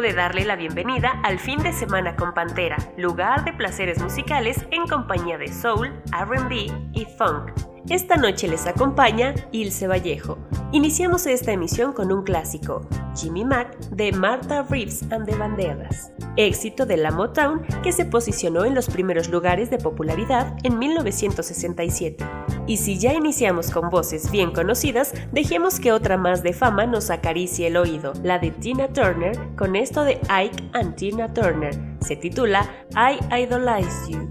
de darle la bienvenida al fin de semana con Pantera, lugar de placeres musicales en compañía de soul, RB y funk. Esta noche les acompaña Ilse Vallejo. Iniciamos esta emisión con un clásico, Jimmy Mac de Martha Reeves and the Banderas, éxito de la Motown que se posicionó en los primeros lugares de popularidad en 1967. Y si ya iniciamos con voces bien conocidas, dejemos que otra más de fama nos acaricie el oído, la de Tina Turner, con esto de Ike and Tina Turner. Se titula I Idolize You.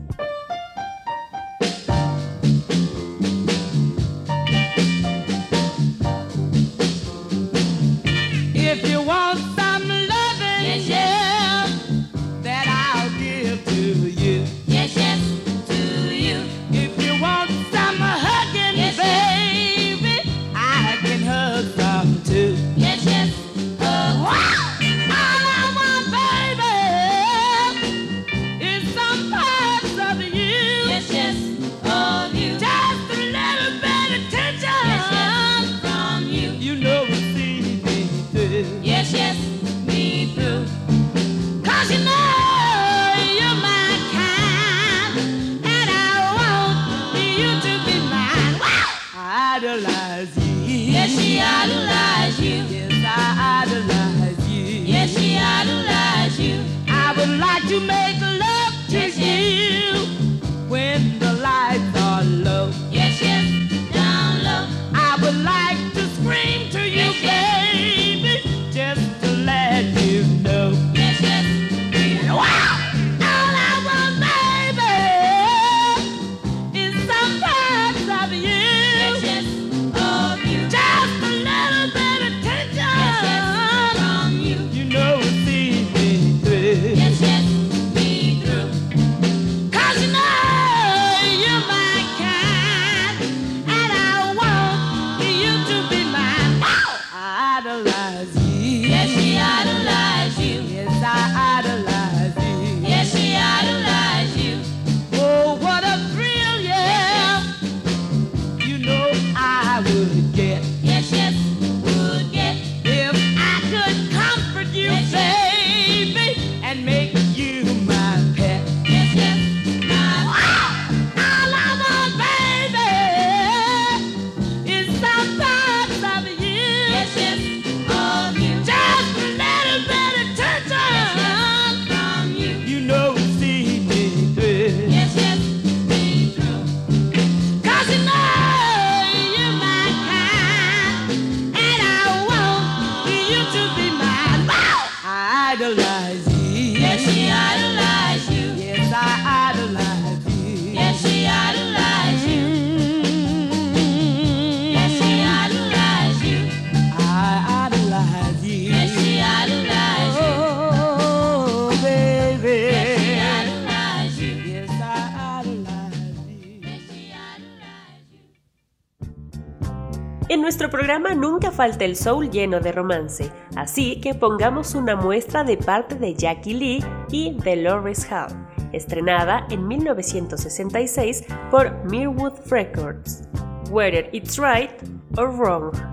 falta el soul lleno de romance, así que pongamos una muestra de parte de Jackie Lee y Dolores Hall, estrenada en 1966 por Mirwood Records. Whether It's Right or Wrong.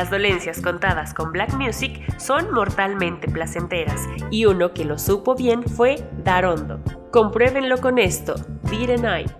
Las dolencias contadas con black music son mortalmente placenteras y uno que lo supo bien fue Darondo. Compruébenlo con esto, Didn't I.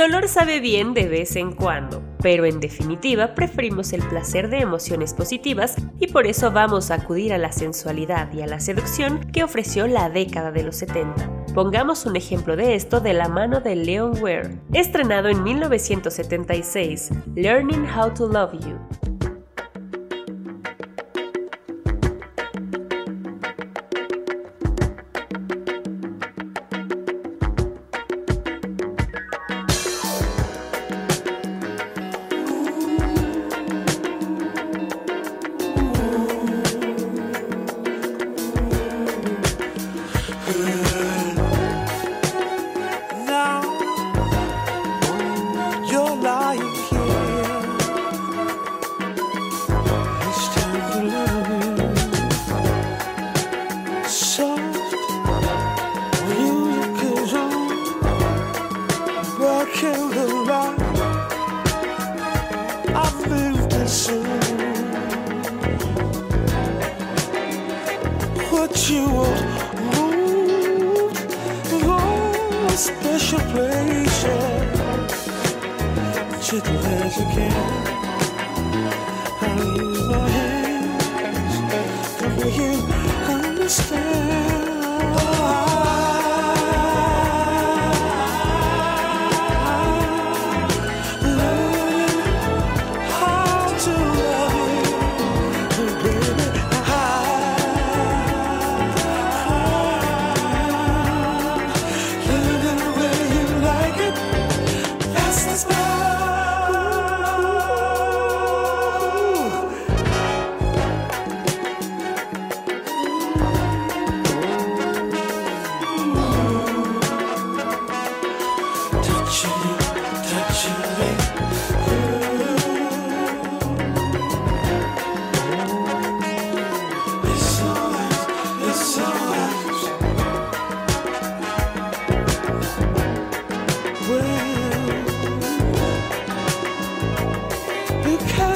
dolor sabe bien de vez en cuando, pero en definitiva preferimos el placer de emociones positivas y por eso vamos a acudir a la sensualidad y a la seducción que ofreció la década de los 70. Pongamos un ejemplo de esto de la mano de Leon Ware. Estrenado en 1976, Learning How to Love You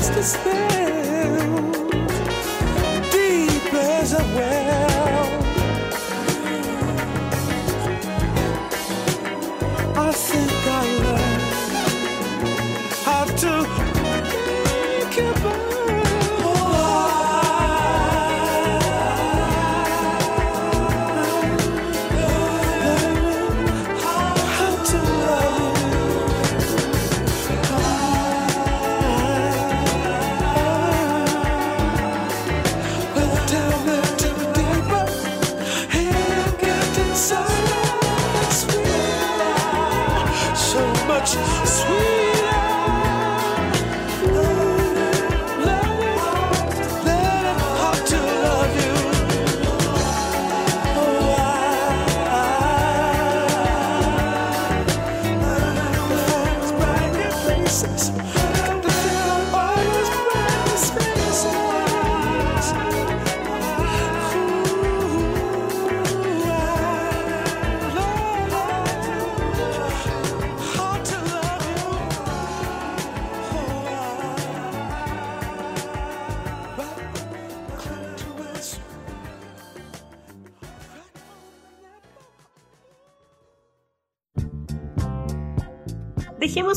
just despair.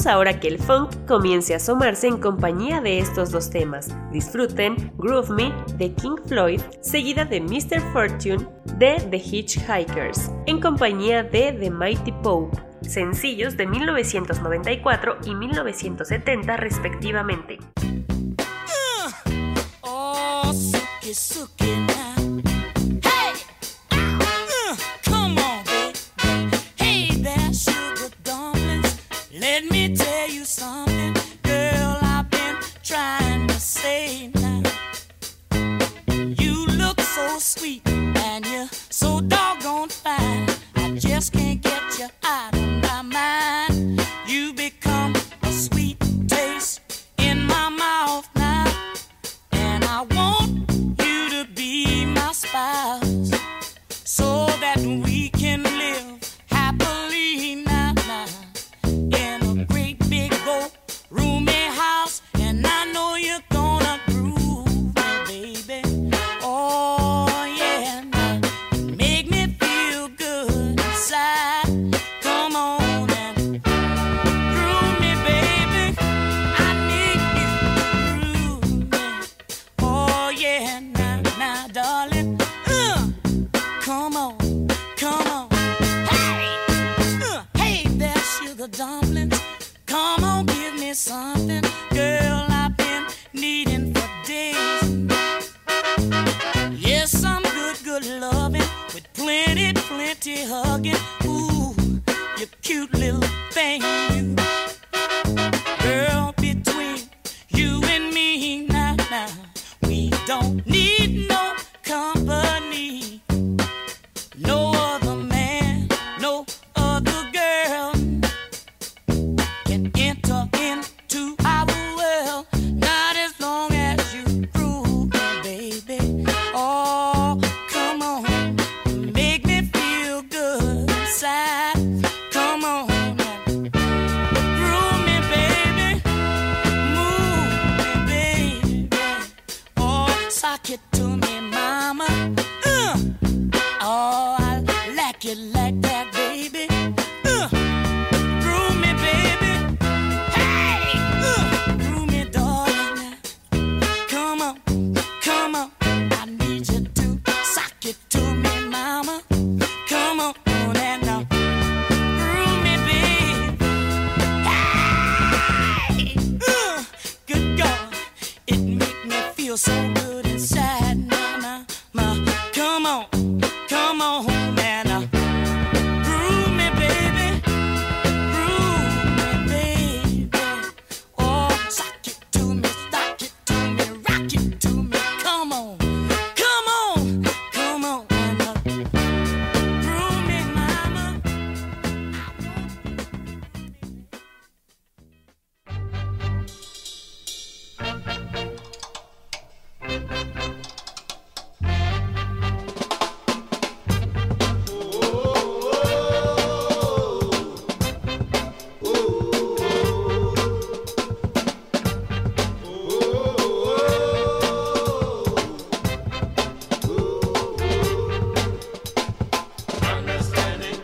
ahora que el funk comience a asomarse en compañía de estos dos temas. Disfruten Groove Me de King Floyd, seguida de Mr. Fortune de The Hitchhikers, en compañía de The Mighty Pope sencillos de 1994 y 1970 respectivamente.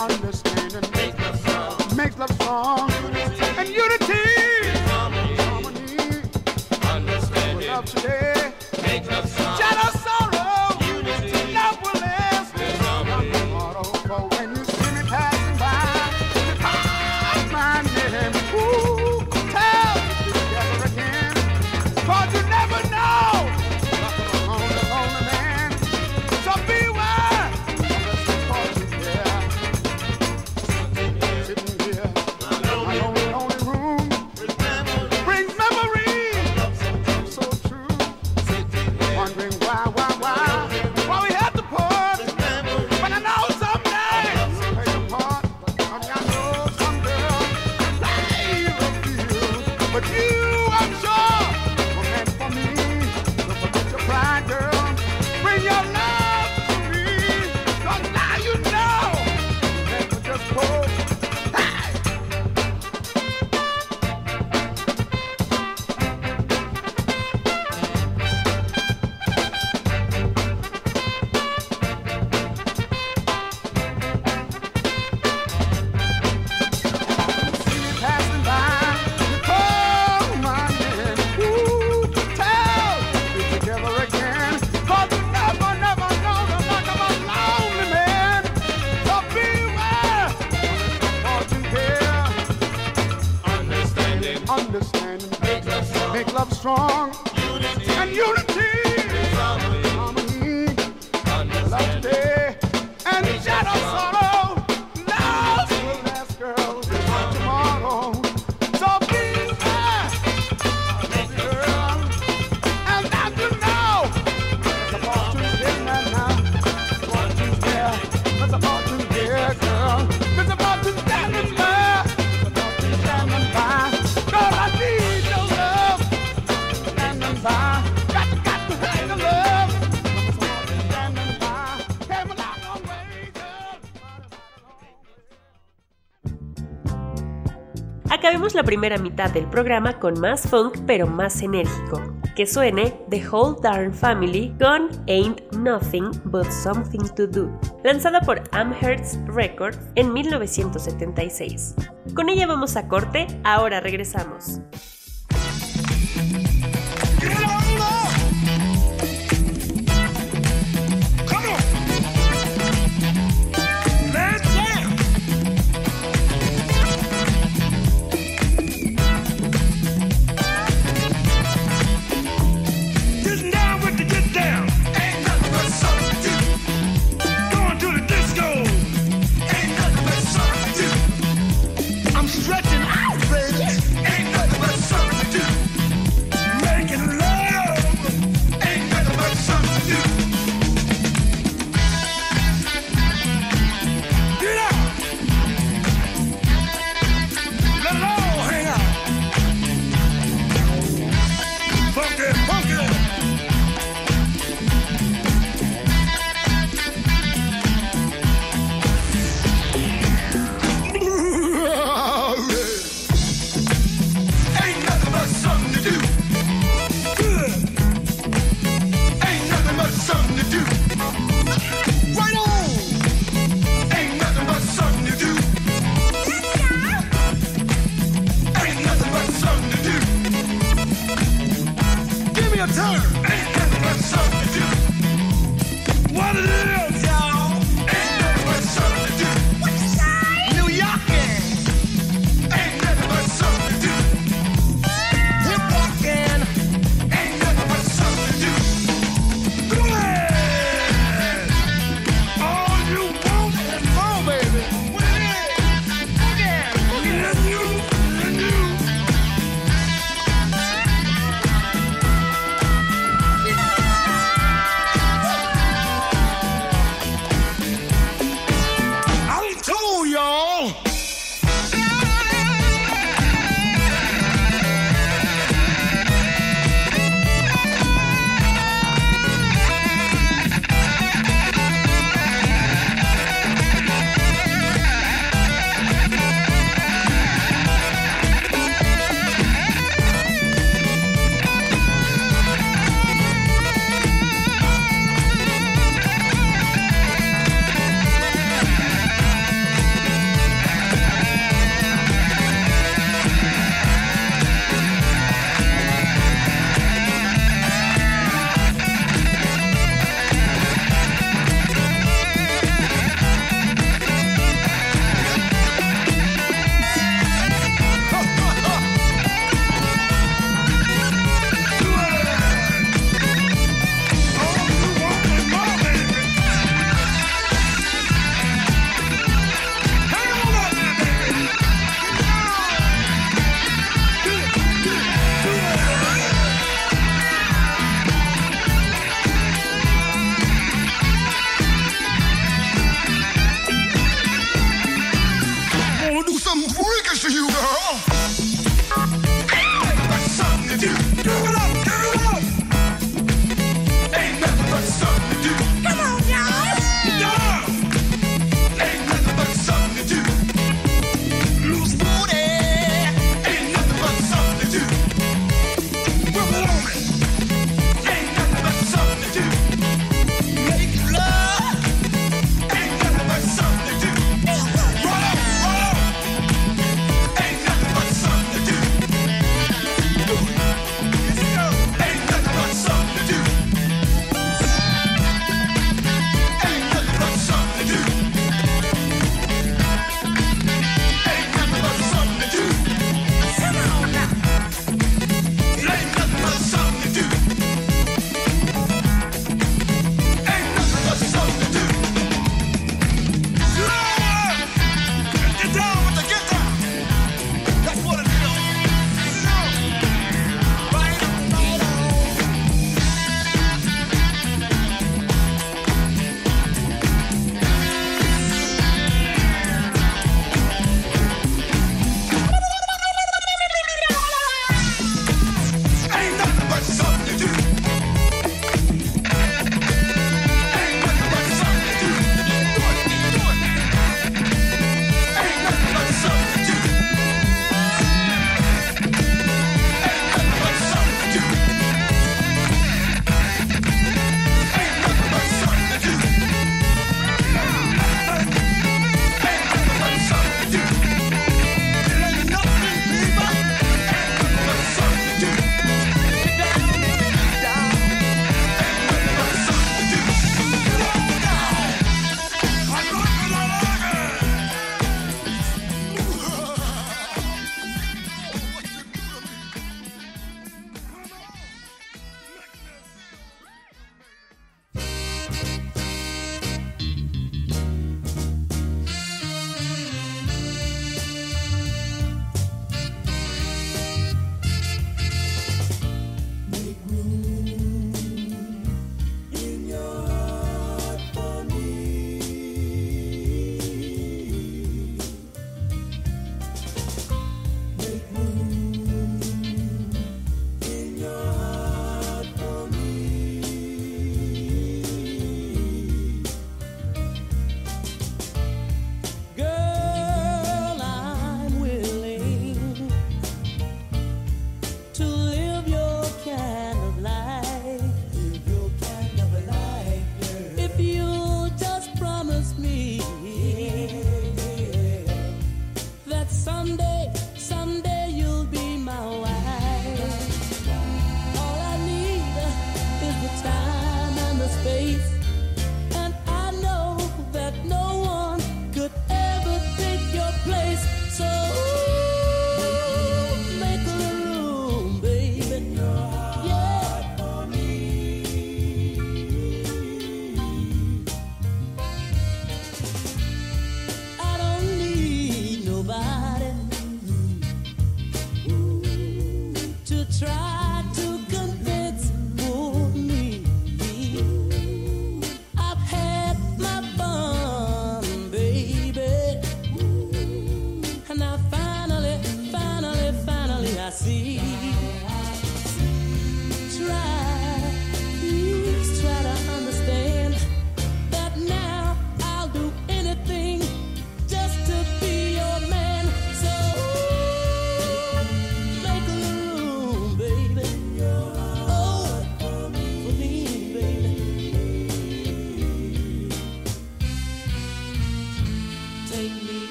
Understand and Make love song. Make love strong. primera mitad del programa con más funk pero más enérgico. Que suene The Whole Darn Family con Ain't Nothing But Something to Do, lanzada por Amherst Records en 1976. Con ella vamos a corte, ahora regresamos.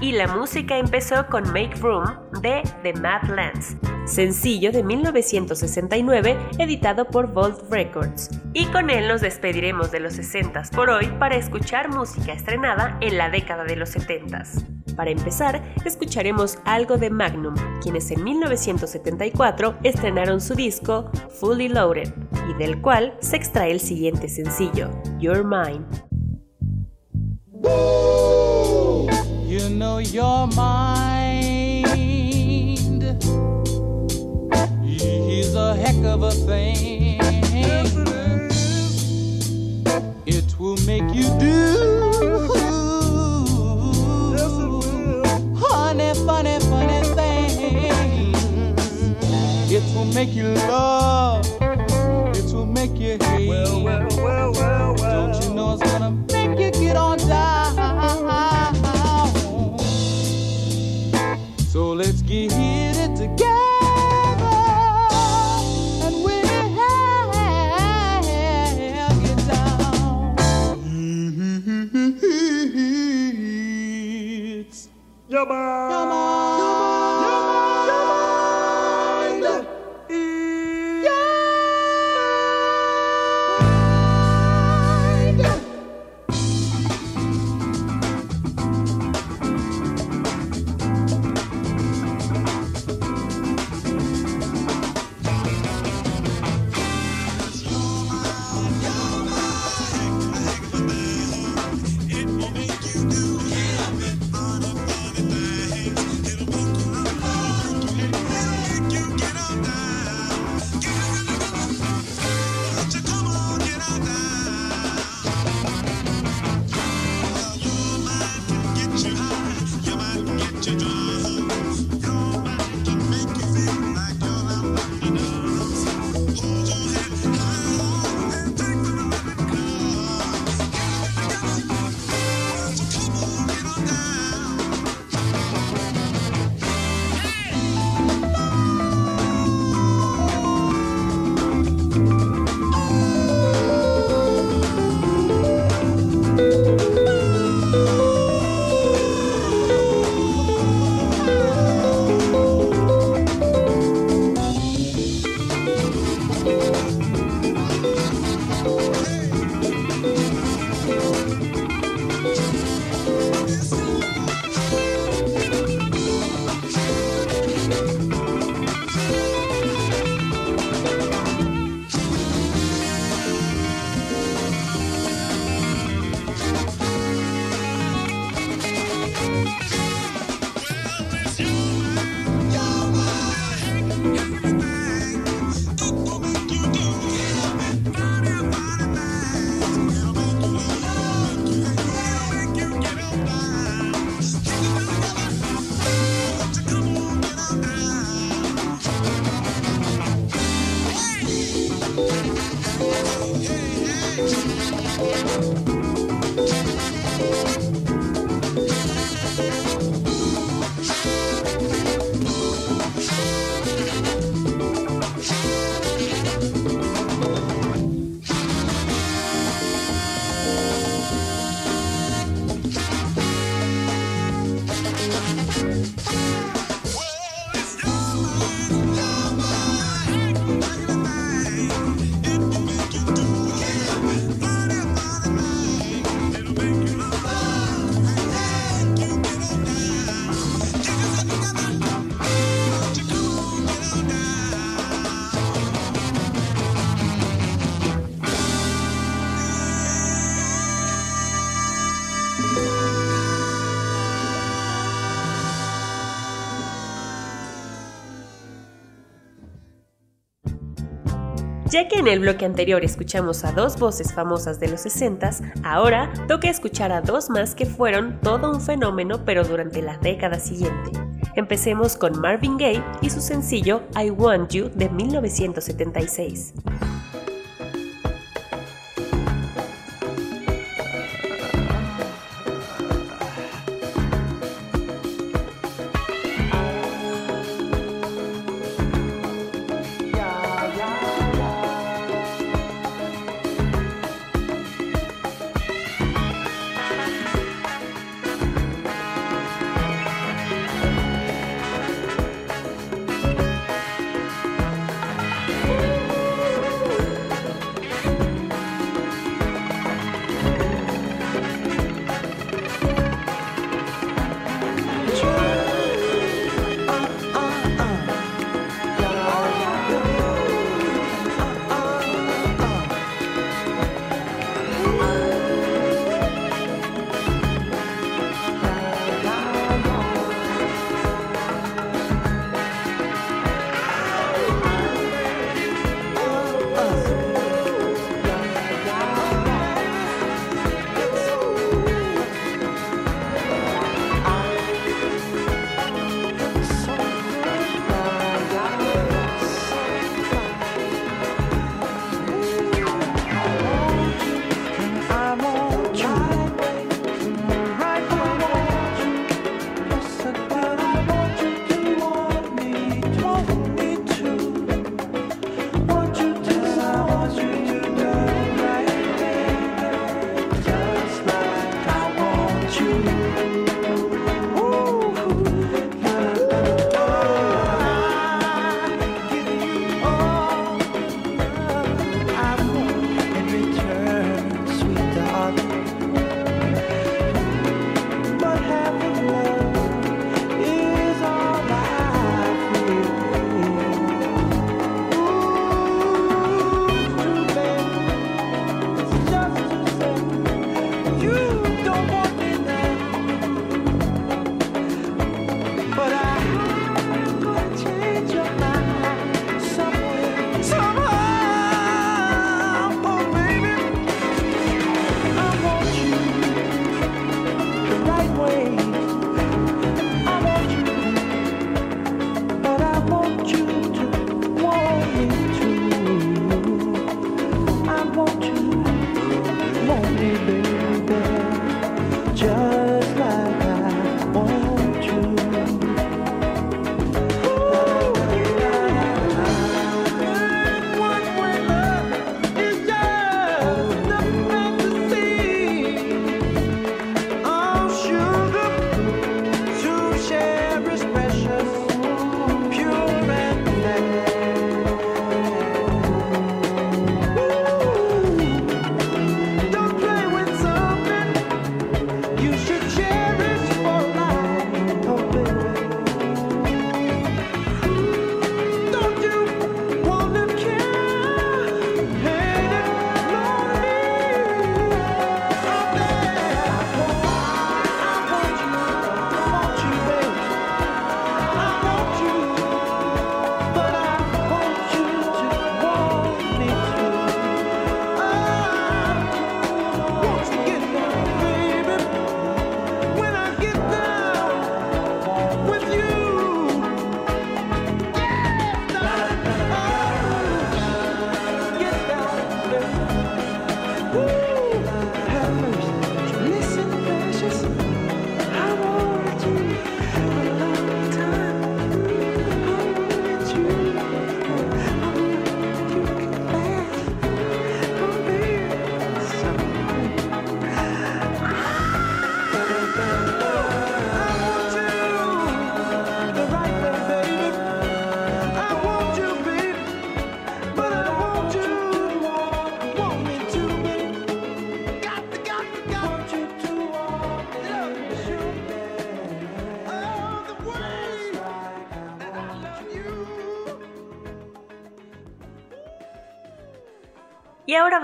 Y la música empezó con Make Room de The Mad Lands, sencillo de 1969 editado por Vault Records. Y con él nos despediremos de los 60s por hoy para escuchar música estrenada en la década de los 70s. Para empezar, escucharemos algo de Magnum, quienes en 1974 estrenaron su disco Fully Loaded, y del cual se extrae el siguiente sencillo, Mine. You know your mind. It will make you do funny, funny things. It will make you love. It will make you hate. Well, well, well, well, well. Don't you know it's gonna make you get on down? It's your mind. Your Ya que en el bloque anterior escuchamos a dos voces famosas de los 60s, ahora toca escuchar a dos más que fueron todo un fenómeno pero durante la década siguiente. Empecemos con Marvin Gaye y su sencillo I Want You de 1976.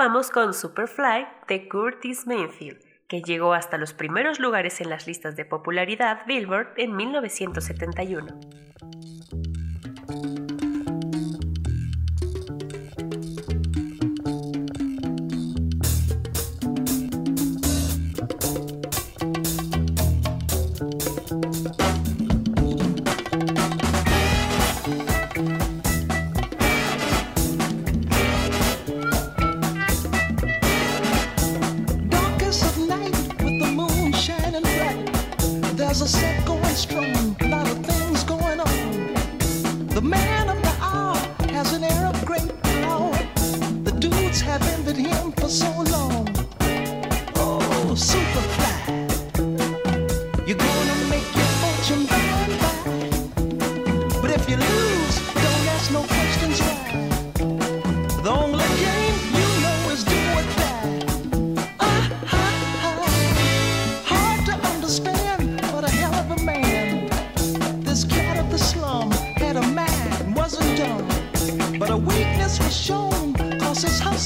Vamos con Superfly de Curtis Mayfield, que llegó hasta los primeros lugares en las listas de popularidad Billboard en 1971.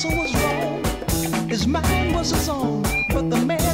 was wrong. His mind was his own, but the man.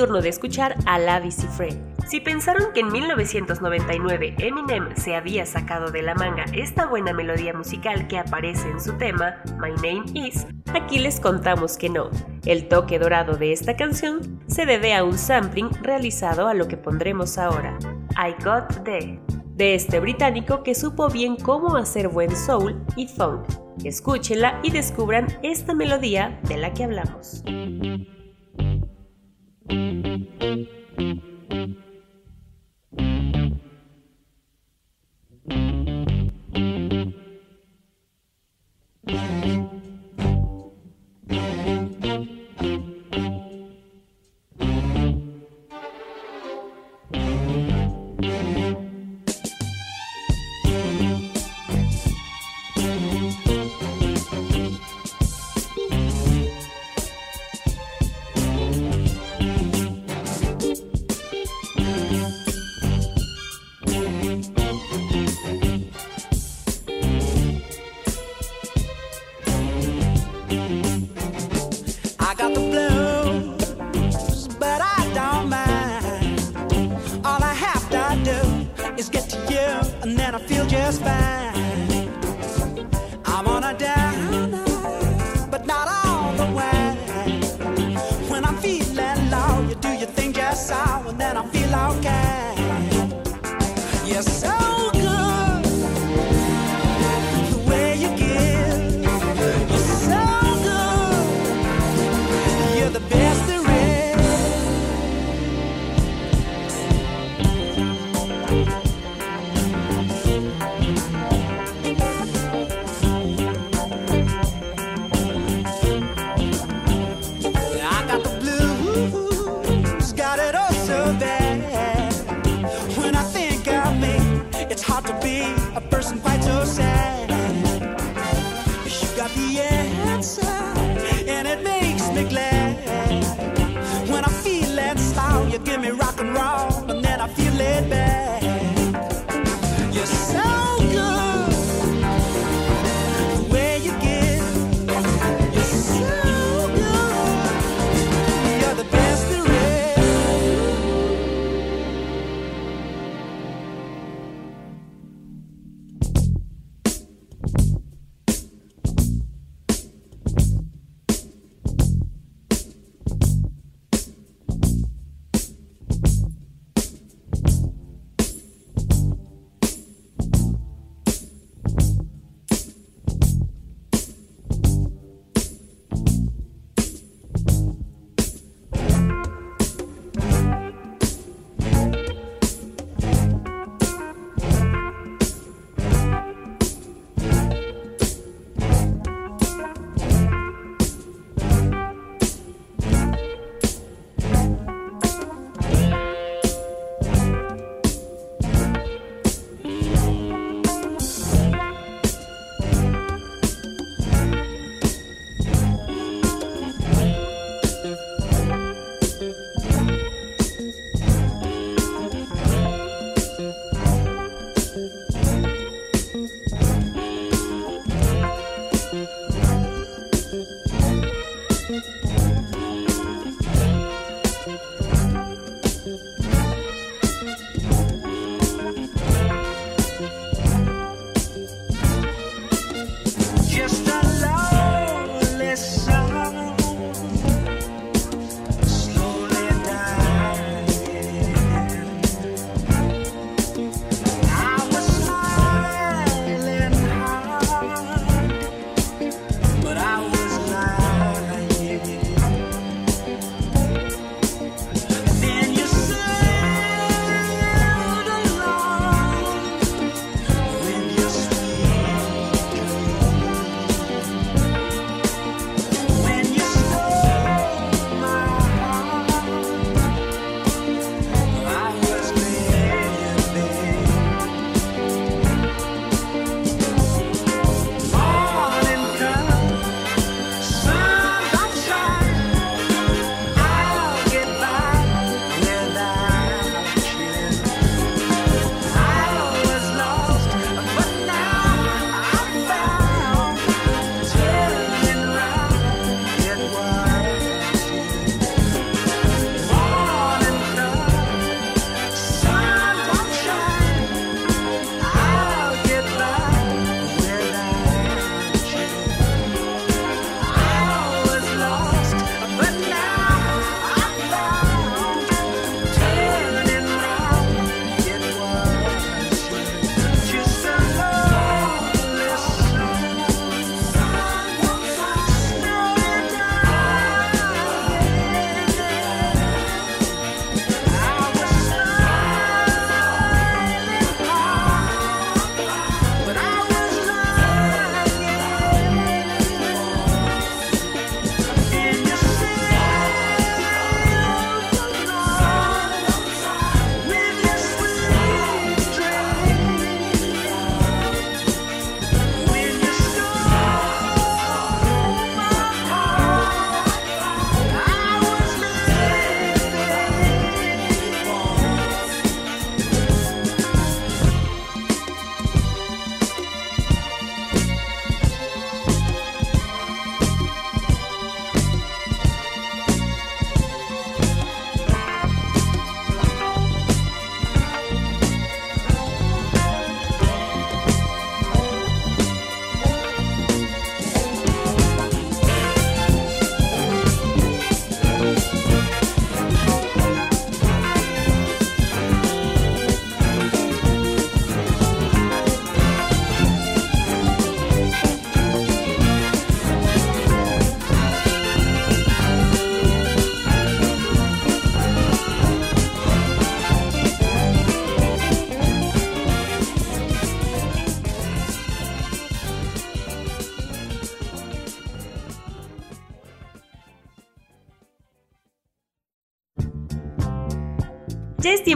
turno de escuchar a La Friend. Si pensaron que en 1999 Eminem se había sacado de la manga esta buena melodía musical que aparece en su tema, My Name Is, aquí les contamos que no. El toque dorado de esta canción se debe a un sampling realizado a lo que pondremos ahora, I Got The, de este británico que supo bien cómo hacer buen soul y funk. Escúchenla y descubran esta melodía de la que hablamos.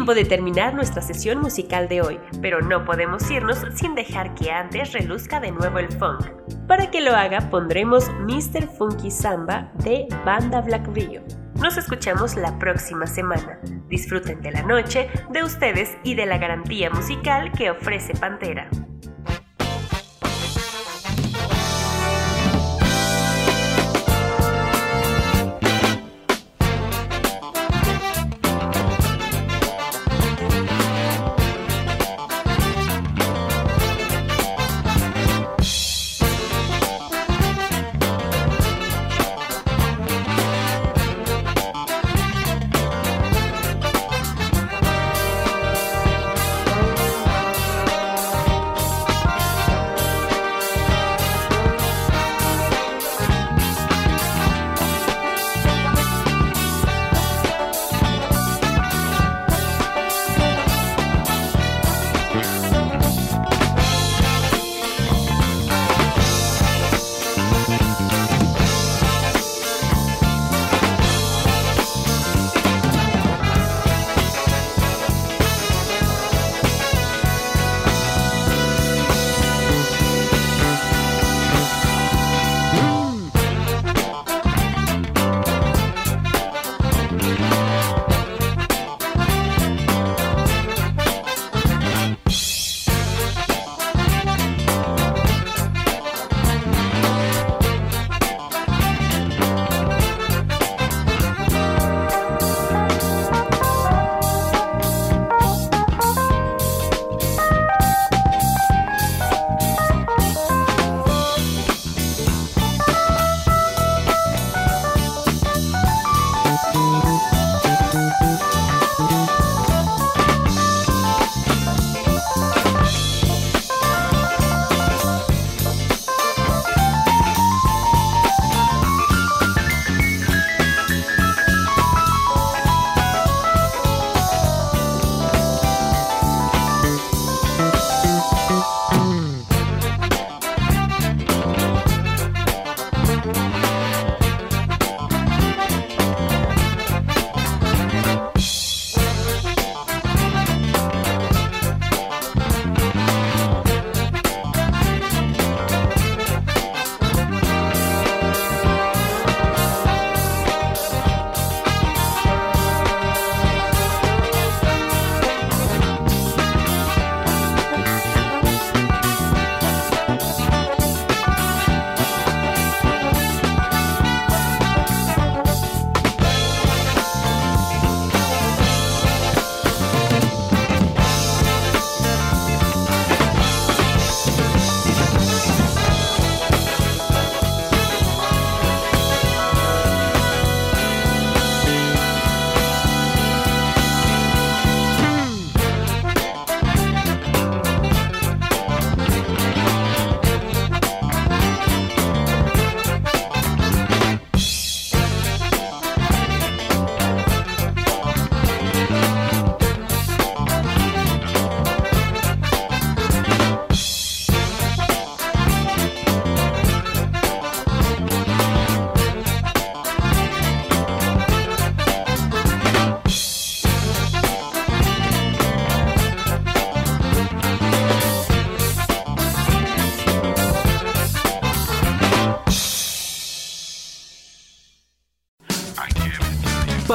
tiempo de terminar nuestra sesión musical de hoy, pero no podemos irnos sin dejar que antes reluzca de nuevo el funk. Para que lo haga pondremos Mr. Funky Samba de Banda Black Rio. Nos escuchamos la próxima semana. Disfruten de la noche, de ustedes y de la garantía musical que ofrece Pantera.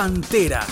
Pantera